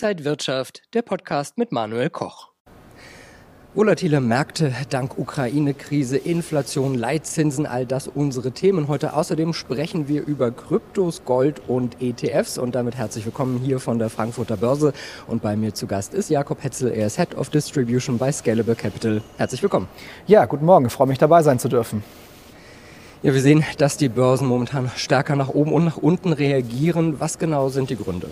Inside Wirtschaft, der Podcast mit Manuel Koch. Volatile Märkte dank Ukraine-Krise, Inflation, Leitzinsen, all das unsere Themen. Heute außerdem sprechen wir über Kryptos, Gold und ETFs und damit herzlich willkommen hier von der Frankfurter Börse. Und bei mir zu Gast ist Jakob Hetzel, er ist Head of Distribution bei Scalable Capital. Herzlich willkommen. Ja, guten Morgen, ich freue mich dabei sein zu dürfen. Ja, wir sehen, dass die Börsen momentan stärker nach oben und nach unten reagieren. Was genau sind die Gründe?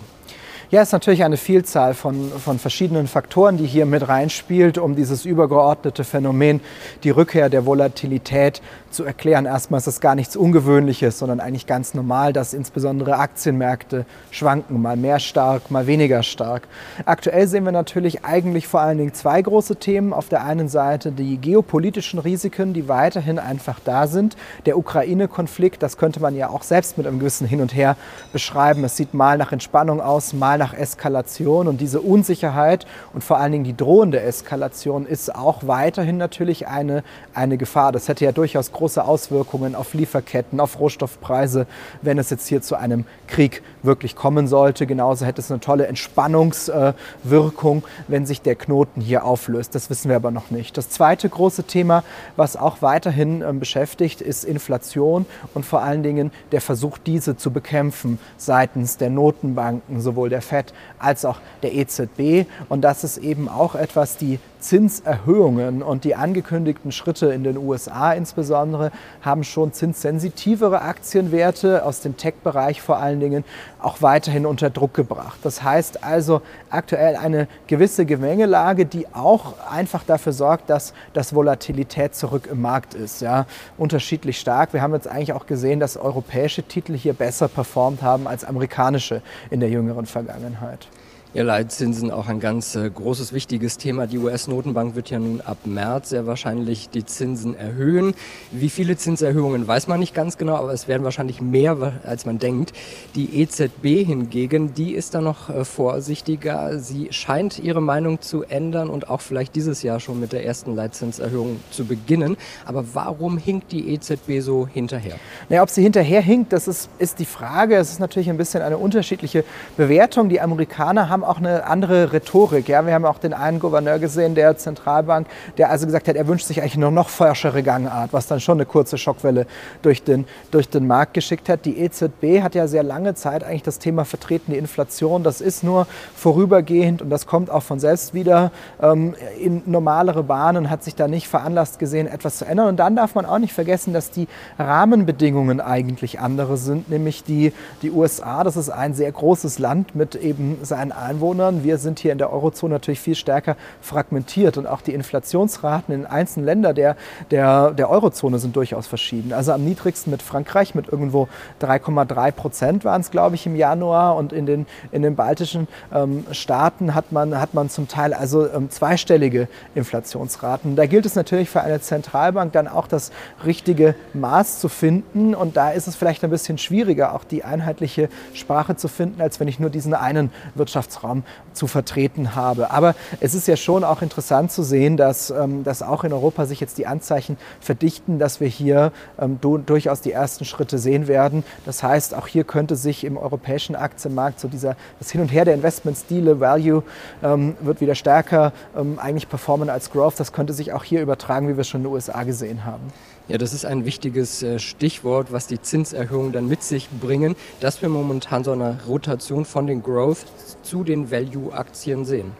Ja, es ist natürlich eine Vielzahl von, von verschiedenen Faktoren, die hier mit reinspielt, um dieses übergeordnete Phänomen, die Rückkehr der Volatilität zu erklären. Erstmal ist es gar nichts Ungewöhnliches, sondern eigentlich ganz normal, dass insbesondere Aktienmärkte schwanken, mal mehr stark, mal weniger stark. Aktuell sehen wir natürlich eigentlich vor allen Dingen zwei große Themen. Auf der einen Seite die geopolitischen Risiken, die weiterhin einfach da sind. Der Ukraine-Konflikt, das könnte man ja auch selbst mit einem gewissen Hin und Her beschreiben. Es sieht mal nach Entspannung aus, mal nach Eskalation und diese Unsicherheit und vor allen Dingen die drohende Eskalation ist auch weiterhin natürlich eine, eine Gefahr. Das hätte ja durchaus große große Auswirkungen auf Lieferketten, auf Rohstoffpreise, wenn es jetzt hier zu einem Krieg wirklich kommen sollte. Genauso hätte es eine tolle Entspannungswirkung, wenn sich der Knoten hier auflöst. Das wissen wir aber noch nicht. Das zweite große Thema, was auch weiterhin ähm, beschäftigt, ist Inflation und vor allen Dingen der Versuch, diese zu bekämpfen seitens der Notenbanken, sowohl der FED als auch der EZB. Und das ist eben auch etwas, die Zinserhöhungen und die angekündigten Schritte in den USA insbesondere haben schon zinssensitivere Aktienwerte aus dem Tech-Bereich vor allen Dingen auch weiterhin unter Druck gebracht. Das heißt also aktuell eine gewisse Gemengelage, die auch einfach dafür sorgt, dass das Volatilität zurück im Markt ist. Ja, unterschiedlich stark. Wir haben jetzt eigentlich auch gesehen, dass europäische Titel hier besser performt haben als amerikanische in der jüngeren Vergangenheit. Ja, Leitzinsen auch ein ganz äh, großes, wichtiges Thema. Die US-Notenbank wird ja nun ab März sehr wahrscheinlich die Zinsen erhöhen. Wie viele Zinserhöhungen weiß man nicht ganz genau, aber es werden wahrscheinlich mehr, als man denkt. Die EZB hingegen, die ist da noch äh, vorsichtiger. Sie scheint ihre Meinung zu ändern und auch vielleicht dieses Jahr schon mit der ersten Leitzinserhöhung zu beginnen. Aber warum hinkt die EZB so hinterher? Naja, ob sie hinterher hinkt, das ist, ist die Frage. Es ist natürlich ein bisschen eine unterschiedliche Bewertung. Die Amerikaner haben auch eine andere Rhetorik. Ja? Wir haben auch den einen Gouverneur gesehen, der Zentralbank, der also gesagt hat, er wünscht sich eigentlich nur noch forschere Gangart, was dann schon eine kurze Schockwelle durch den, durch den Markt geschickt hat. Die EZB hat ja sehr lange Zeit eigentlich das Thema vertreten, die Inflation. Das ist nur vorübergehend und das kommt auch von selbst wieder ähm, in normalere Bahnen, hat sich da nicht veranlasst gesehen, etwas zu ändern. Und dann darf man auch nicht vergessen, dass die Rahmenbedingungen eigentlich andere sind, nämlich die, die USA, das ist ein sehr großes Land mit eben seinen Einwohnern. Wir sind hier in der Eurozone natürlich viel stärker fragmentiert und auch die Inflationsraten in einzelnen Ländern der, der, der Eurozone sind durchaus verschieden. Also am niedrigsten mit Frankreich mit irgendwo 3,3 Prozent waren es, glaube ich, im Januar und in den, in den baltischen ähm, Staaten hat man, hat man zum Teil also ähm, zweistellige Inflationsraten. Da gilt es natürlich für eine Zentralbank dann auch das richtige Maß zu finden und da ist es vielleicht ein bisschen schwieriger, auch die einheitliche Sprache zu finden, als wenn ich nur diesen einen Wirtschafts Wirtschaftsraum zu vertreten habe. Aber es ist ja schon auch interessant zu sehen, dass, ähm, dass auch in Europa sich jetzt die Anzeichen verdichten, dass wir hier ähm, durchaus die ersten Schritte sehen werden. Das heißt, auch hier könnte sich im europäischen Aktienmarkt so dieser, das Hin und Her der Investmentstile, Value ähm, wird wieder stärker eigentlich performen als Growth. Das könnte sich auch hier übertragen, wie wir es schon in den USA gesehen haben. Ja, das ist ein wichtiges äh, Stichwort, was die Zinserhöhungen dann mit sich bringen, dass wir momentan so eine Rotation von den Growth zu den Value-Aktien sehen.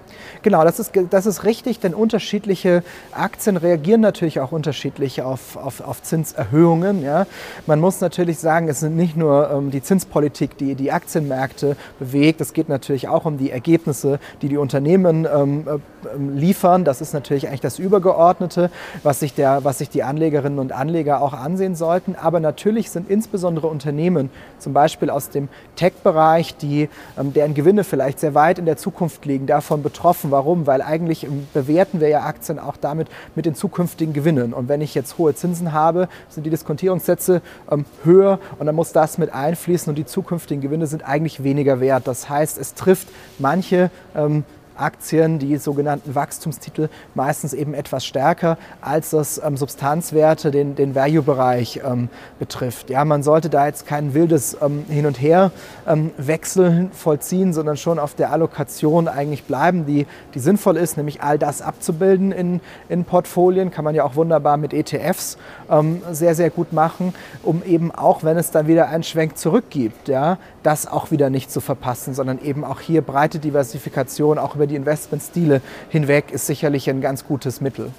Genau, das ist, das ist richtig, denn unterschiedliche Aktien reagieren natürlich auch unterschiedlich auf, auf, auf Zinserhöhungen. Ja. Man muss natürlich sagen, es sind nicht nur ähm, die Zinspolitik, die die Aktienmärkte bewegt, es geht natürlich auch um die Ergebnisse, die die Unternehmen ähm, äh, liefern. Das ist natürlich eigentlich das Übergeordnete, was sich, der, was sich die Anlegerinnen und Anleger auch ansehen sollten. Aber natürlich sind insbesondere Unternehmen, zum Beispiel aus dem Tech-Bereich, ähm, deren Gewinne vielleicht sehr weit in der Zukunft liegen, davon betroffen. Warum? Weil eigentlich bewerten wir ja Aktien auch damit mit den zukünftigen Gewinnen. Und wenn ich jetzt hohe Zinsen habe, sind die Diskontierungssätze ähm, höher und dann muss das mit einfließen und die zukünftigen Gewinne sind eigentlich weniger wert. Das heißt, es trifft manche ähm, Aktien, die sogenannten Wachstumstitel, meistens eben etwas stärker, als das ähm, Substanzwerte den, den Value-Bereich ähm, betrifft. Ja, man sollte da jetzt kein wildes ähm, Hin- und Her-Wechsel ähm, vollziehen, sondern schon auf der Allokation eigentlich bleiben, die, die sinnvoll ist, nämlich all das abzubilden in, in Portfolien. Kann man ja auch wunderbar mit ETFs ähm, sehr, sehr gut machen, um eben auch, wenn es dann wieder einen Schwenk zurückgibt, ja, das auch wieder nicht zu verpassen, sondern eben auch hier breite Diversifikation, auch über die Investmentstile hinweg, ist sicherlich ein ganz gutes Mittel.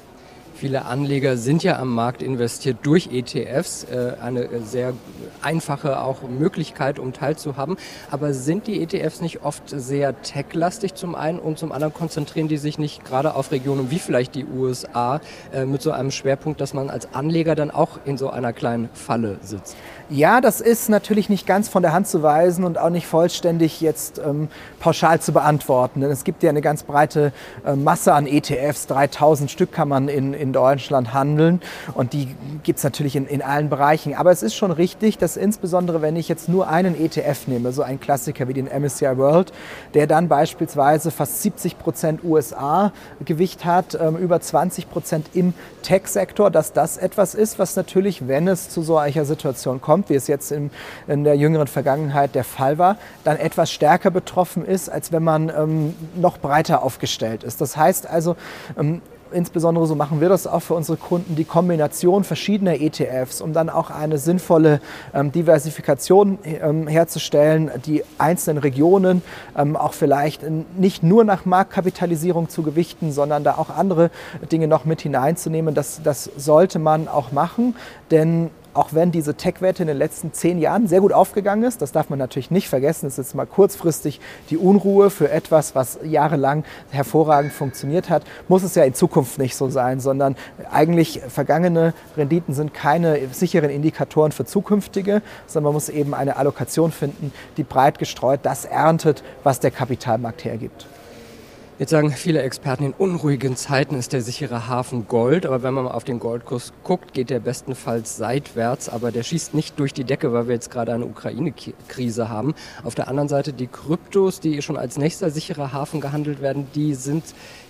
Viele Anleger sind ja am Markt investiert durch ETFs, äh, eine sehr einfache auch Möglichkeit, um teilzuhaben. Aber sind die ETFs nicht oft sehr tech-lastig zum einen und zum anderen konzentrieren die sich nicht gerade auf Regionen wie vielleicht die USA äh, mit so einem Schwerpunkt, dass man als Anleger dann auch in so einer kleinen Falle sitzt? Ja, das ist natürlich nicht ganz von der Hand zu weisen und auch nicht vollständig jetzt ähm, pauschal zu beantworten. Denn es gibt ja eine ganz breite äh, Masse an ETFs. 3000 Stück kann man in, in Deutschland handeln und die gibt es natürlich in, in allen Bereichen. Aber es ist schon richtig, dass insbesondere, wenn ich jetzt nur einen ETF nehme, so ein Klassiker wie den MSCI World, der dann beispielsweise fast 70 Prozent USA-Gewicht hat, ähm, über 20 Prozent im Tech-Sektor, dass das etwas ist, was natürlich, wenn es zu so einer Situation kommt, kommt, wie es jetzt in, in der jüngeren Vergangenheit der Fall war, dann etwas stärker betroffen ist, als wenn man ähm, noch breiter aufgestellt ist. Das heißt also, ähm, insbesondere so machen wir das auch für unsere Kunden, die Kombination verschiedener ETFs, um dann auch eine sinnvolle ähm, Diversifikation ähm, herzustellen, die einzelnen Regionen ähm, auch vielleicht nicht nur nach Marktkapitalisierung zu gewichten, sondern da auch andere Dinge noch mit hineinzunehmen. Das, das sollte man auch machen, denn auch wenn diese Tech-Wette in den letzten zehn Jahren sehr gut aufgegangen ist, das darf man natürlich nicht vergessen, es ist jetzt mal kurzfristig die Unruhe für etwas, was jahrelang hervorragend funktioniert hat, muss es ja in Zukunft nicht so sein, sondern eigentlich vergangene Renditen sind keine sicheren Indikatoren für zukünftige, sondern man muss eben eine Allokation finden, die breit gestreut das erntet, was der Kapitalmarkt hergibt. Jetzt sagen viele Experten, in unruhigen Zeiten ist der sichere Hafen Gold. Aber wenn man mal auf den Goldkurs guckt, geht der bestenfalls seitwärts. Aber der schießt nicht durch die Decke, weil wir jetzt gerade eine Ukraine-Krise haben. Auf der anderen Seite die Kryptos, die schon als nächster sicherer Hafen gehandelt werden, die sind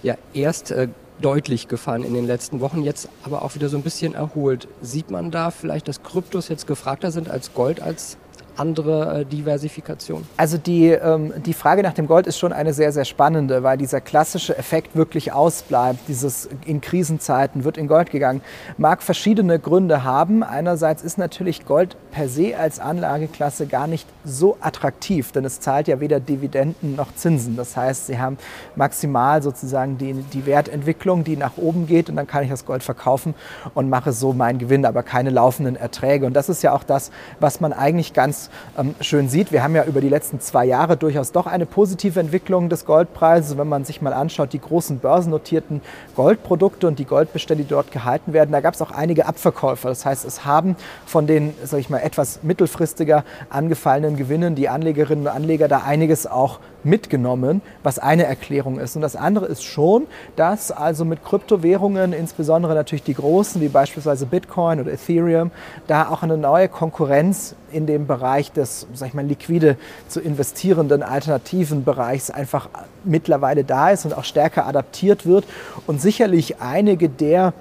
ja erst äh, deutlich gefallen in den letzten Wochen, jetzt aber auch wieder so ein bisschen erholt. Sieht man da vielleicht, dass Kryptos jetzt gefragter sind als Gold als andere äh, Diversifikation? Also die, ähm, die Frage nach dem Gold ist schon eine sehr, sehr spannende, weil dieser klassische Effekt wirklich ausbleibt. Dieses in Krisenzeiten wird in Gold gegangen. Mag verschiedene Gründe haben. Einerseits ist natürlich Gold per se als Anlageklasse gar nicht so attraktiv, denn es zahlt ja weder Dividenden noch Zinsen. Das heißt, Sie haben maximal sozusagen die, die Wertentwicklung, die nach oben geht und dann kann ich das Gold verkaufen und mache so meinen Gewinn, aber keine laufenden Erträge. Und das ist ja auch das, was man eigentlich ganz ähm, schön sieht. Wir haben ja über die letzten zwei Jahre durchaus doch eine positive Entwicklung des Goldpreises. Wenn man sich mal anschaut, die großen börsennotierten Goldprodukte und die Goldbestände, die dort gehalten werden, da gab es auch einige Abverkäufer. Das heißt, es haben von den, sag ich mal, etwas mittelfristiger angefallenen Gewinnen die Anlegerinnen und Anleger da einiges auch mitgenommen, was eine Erklärung ist. Und das andere ist schon, dass also mit Kryptowährungen, insbesondere natürlich die großen, wie beispielsweise Bitcoin oder Ethereum, da auch eine neue Konkurrenz in dem Bereich des, sag ich mal, liquide zu investierenden alternativen Bereichs einfach mittlerweile da ist und auch stärker adaptiert wird und sicherlich einige der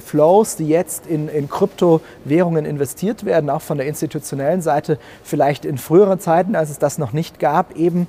Flows, die jetzt in, in Kryptowährungen investiert werden, auch von der institutionellen Seite, vielleicht in früheren Zeiten, als es das noch nicht gab, eben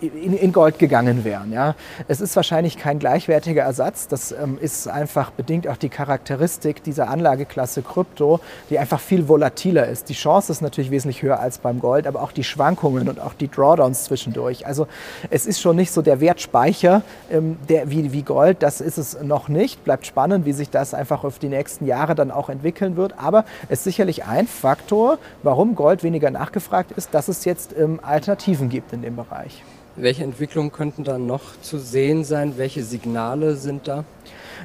in, in, Gold gegangen wären. Ja. Es ist wahrscheinlich kein gleichwertiger Ersatz. Das ähm, ist einfach bedingt auch die Charakteristik dieser Anlageklasse Krypto, die einfach viel volatiler ist. Die Chance ist natürlich wesentlich höher als beim Gold, aber auch die Schwankungen und auch die Drawdowns zwischendurch. Also es ist schon nicht so der Wertspeicher ähm, der, wie, wie Gold. Das ist es noch nicht. Bleibt spannend, wie sich das einfach auf die nächsten Jahre dann auch entwickeln wird. Aber es ist sicherlich ein Faktor, warum Gold weniger nachgefragt ist, dass es jetzt ähm, Alternativen gibt in dem Bereich. Welche Entwicklungen könnten da noch zu sehen sein? Welche Signale sind da?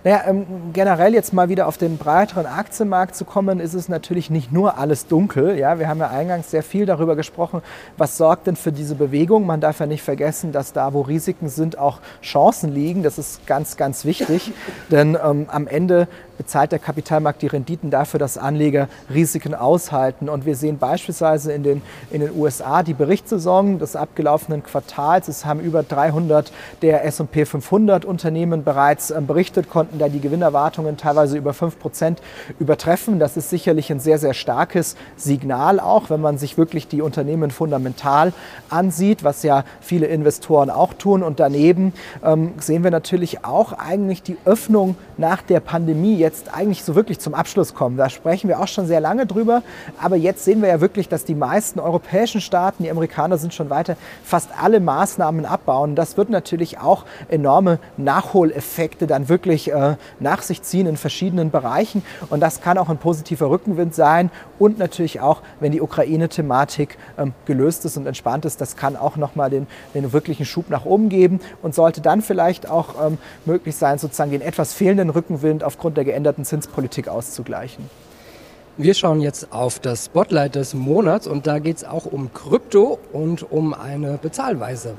Naja, ähm, generell jetzt mal wieder auf den breiteren Aktienmarkt zu kommen, ist es natürlich nicht nur alles dunkel. Ja? Wir haben ja eingangs sehr viel darüber gesprochen, was sorgt denn für diese Bewegung. Man darf ja nicht vergessen, dass da, wo Risiken sind, auch Chancen liegen. Das ist ganz, ganz wichtig, denn ähm, am Ende bezahlt der Kapitalmarkt die Renditen dafür, dass Anleger Risiken aushalten. Und wir sehen beispielsweise in den, in den USA die Berichtssaison des abgelaufenen Quartals. Es haben über 300 der S&P 500 Unternehmen bereits ähm, berichtet, konnten da die Gewinnerwartungen teilweise über 5 Prozent übertreffen. Das ist sicherlich ein sehr, sehr starkes Signal auch, wenn man sich wirklich die Unternehmen fundamental ansieht, was ja viele Investoren auch tun. Und daneben ähm, sehen wir natürlich auch eigentlich die Öffnung nach der Pandemie jetzt eigentlich so wirklich zum Abschluss kommen. Da sprechen wir auch schon sehr lange drüber. Aber jetzt sehen wir ja wirklich, dass die meisten europäischen Staaten, die Amerikaner sind schon weiter, fast alle Maßnahmen abbauen. Das wird natürlich auch enorme Nachholeffekte dann wirklich äh, nach sich ziehen in verschiedenen Bereichen. Und das kann auch ein positiver Rückenwind sein. Und natürlich auch, wenn die Ukraine-Thematik ähm, gelöst ist und entspannt ist, das kann auch nochmal den, den wirklichen Schub nach oben geben und sollte dann vielleicht auch ähm, möglich sein, sozusagen den etwas fehlenden Rückenwind aufgrund der geänderten Zinspolitik auszugleichen. Wir schauen jetzt auf das Spotlight des Monats und da geht es auch um Krypto und um eine Bezahlweise.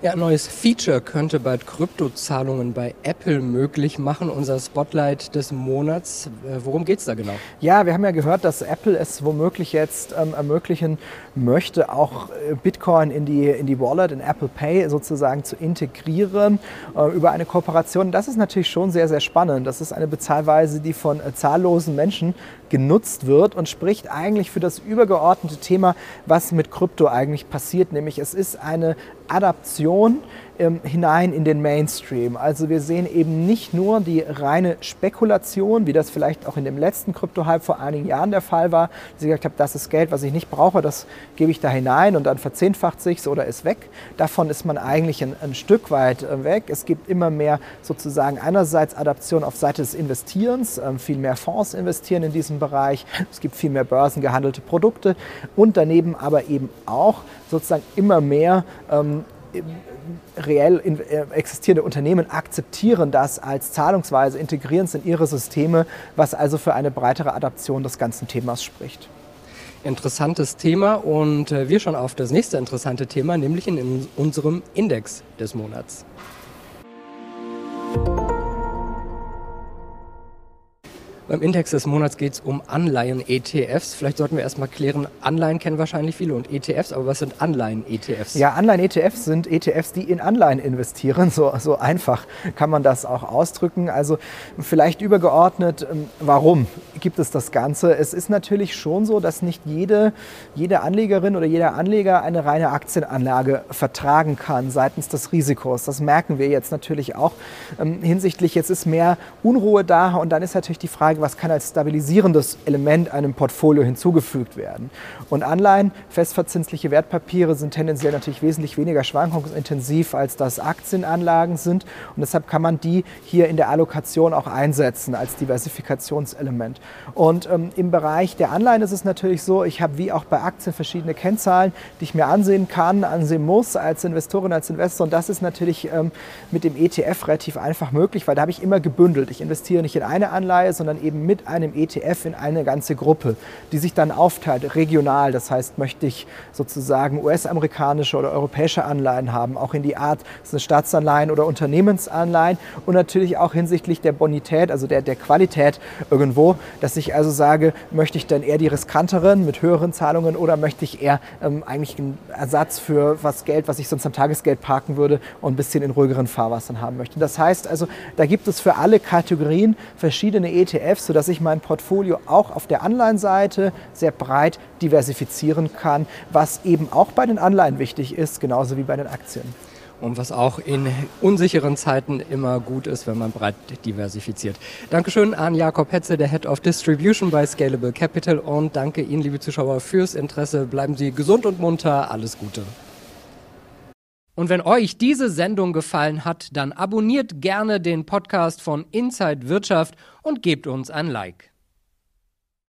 Ja, ein neues Feature könnte bald Kryptozahlungen bei Apple möglich machen. Unser Spotlight des Monats. Äh, worum geht es da genau? Ja, wir haben ja gehört, dass Apple es womöglich jetzt ähm, ermöglichen möchte, auch äh, Bitcoin in die, in die Wallet, in Apple Pay sozusagen zu integrieren äh, über eine Kooperation. Das ist natürlich schon sehr, sehr spannend. Das ist eine Bezahlweise, die von äh, zahllosen Menschen genutzt wird und spricht eigentlich für das übergeordnete Thema, was mit Krypto eigentlich passiert. Nämlich es ist eine Adaption ähm, hinein in den Mainstream. Also wir sehen eben nicht nur die reine Spekulation, wie das vielleicht auch in dem letzten Krypto-Hype vor einigen Jahren der Fall war, dass ich gesagt habe, das ist Geld, was ich nicht brauche, das gebe ich da hinein und dann verzehnfacht sich oder ist weg. Davon ist man eigentlich ein, ein Stück weit äh, weg. Es gibt immer mehr sozusagen einerseits Adaption auf Seite des Investierens, ähm, viel mehr Fonds investieren in diesem Bereich, es gibt viel mehr börsengehandelte Produkte und daneben aber eben auch sozusagen immer mehr ähm, reell äh, existierende Unternehmen akzeptieren das als Zahlungsweise, integrieren es in ihre Systeme, was also für eine breitere Adaption des ganzen Themas spricht. Interessantes Thema und äh, wir schauen auf das nächste interessante Thema, nämlich in unserem Index des Monats. Beim Index des Monats geht es um Anleihen-ETFs. Vielleicht sollten wir erstmal klären, Anleihen kennen wahrscheinlich viele und ETFs, aber was sind Anleihen-ETFs? Ja, Anleihen-ETFs sind ETFs, die in Anleihen investieren. So, so einfach kann man das auch ausdrücken. Also vielleicht übergeordnet, ähm, warum gibt es das Ganze? Es ist natürlich schon so, dass nicht jede, jede Anlegerin oder jeder Anleger eine reine Aktienanlage vertragen kann seitens des Risikos. Das merken wir jetzt natürlich auch ähm, hinsichtlich, jetzt ist mehr Unruhe da und dann ist natürlich die Frage, was kann als stabilisierendes Element einem Portfolio hinzugefügt werden. Und Anleihen, festverzinsliche Wertpapiere sind tendenziell natürlich wesentlich weniger schwankungsintensiv, als das Aktienanlagen sind. Und deshalb kann man die hier in der Allokation auch einsetzen als Diversifikationselement. Und ähm, im Bereich der Anleihen ist es natürlich so, ich habe wie auch bei Aktien verschiedene Kennzahlen, die ich mir ansehen kann, ansehen muss als Investorin, als Investor. Und das ist natürlich ähm, mit dem ETF relativ einfach möglich, weil da habe ich immer gebündelt. Ich investiere nicht in eine Anleihe, sondern eben mit einem ETF in eine ganze Gruppe, die sich dann aufteilt, regional. Das heißt, möchte ich sozusagen US-amerikanische oder europäische Anleihen haben, auch in die Art, sind Staatsanleihen oder Unternehmensanleihen und natürlich auch hinsichtlich der Bonität, also der, der Qualität irgendwo, dass ich also sage, möchte ich dann eher die riskanteren mit höheren Zahlungen oder möchte ich eher ähm, eigentlich einen Ersatz für was Geld, was ich sonst am Tagesgeld parken würde und ein bisschen in ruhigeren Fahrwassern haben möchte. Das heißt also, da gibt es für alle Kategorien verschiedene ETFs, sodass ich mein Portfolio auch auf der Anleihenseite sehr breit diversifizieren kann, was eben auch bei den Anleihen wichtig ist, genauso wie bei den Aktien und was auch in unsicheren Zeiten immer gut ist, wenn man breit diversifiziert. Dankeschön an Jakob Hetze, der Head of Distribution bei Scalable Capital und danke Ihnen, liebe Zuschauer, fürs Interesse. Bleiben Sie gesund und munter. Alles Gute. Und wenn euch diese Sendung gefallen hat, dann abonniert gerne den Podcast von Inside Wirtschaft und gebt uns ein Like.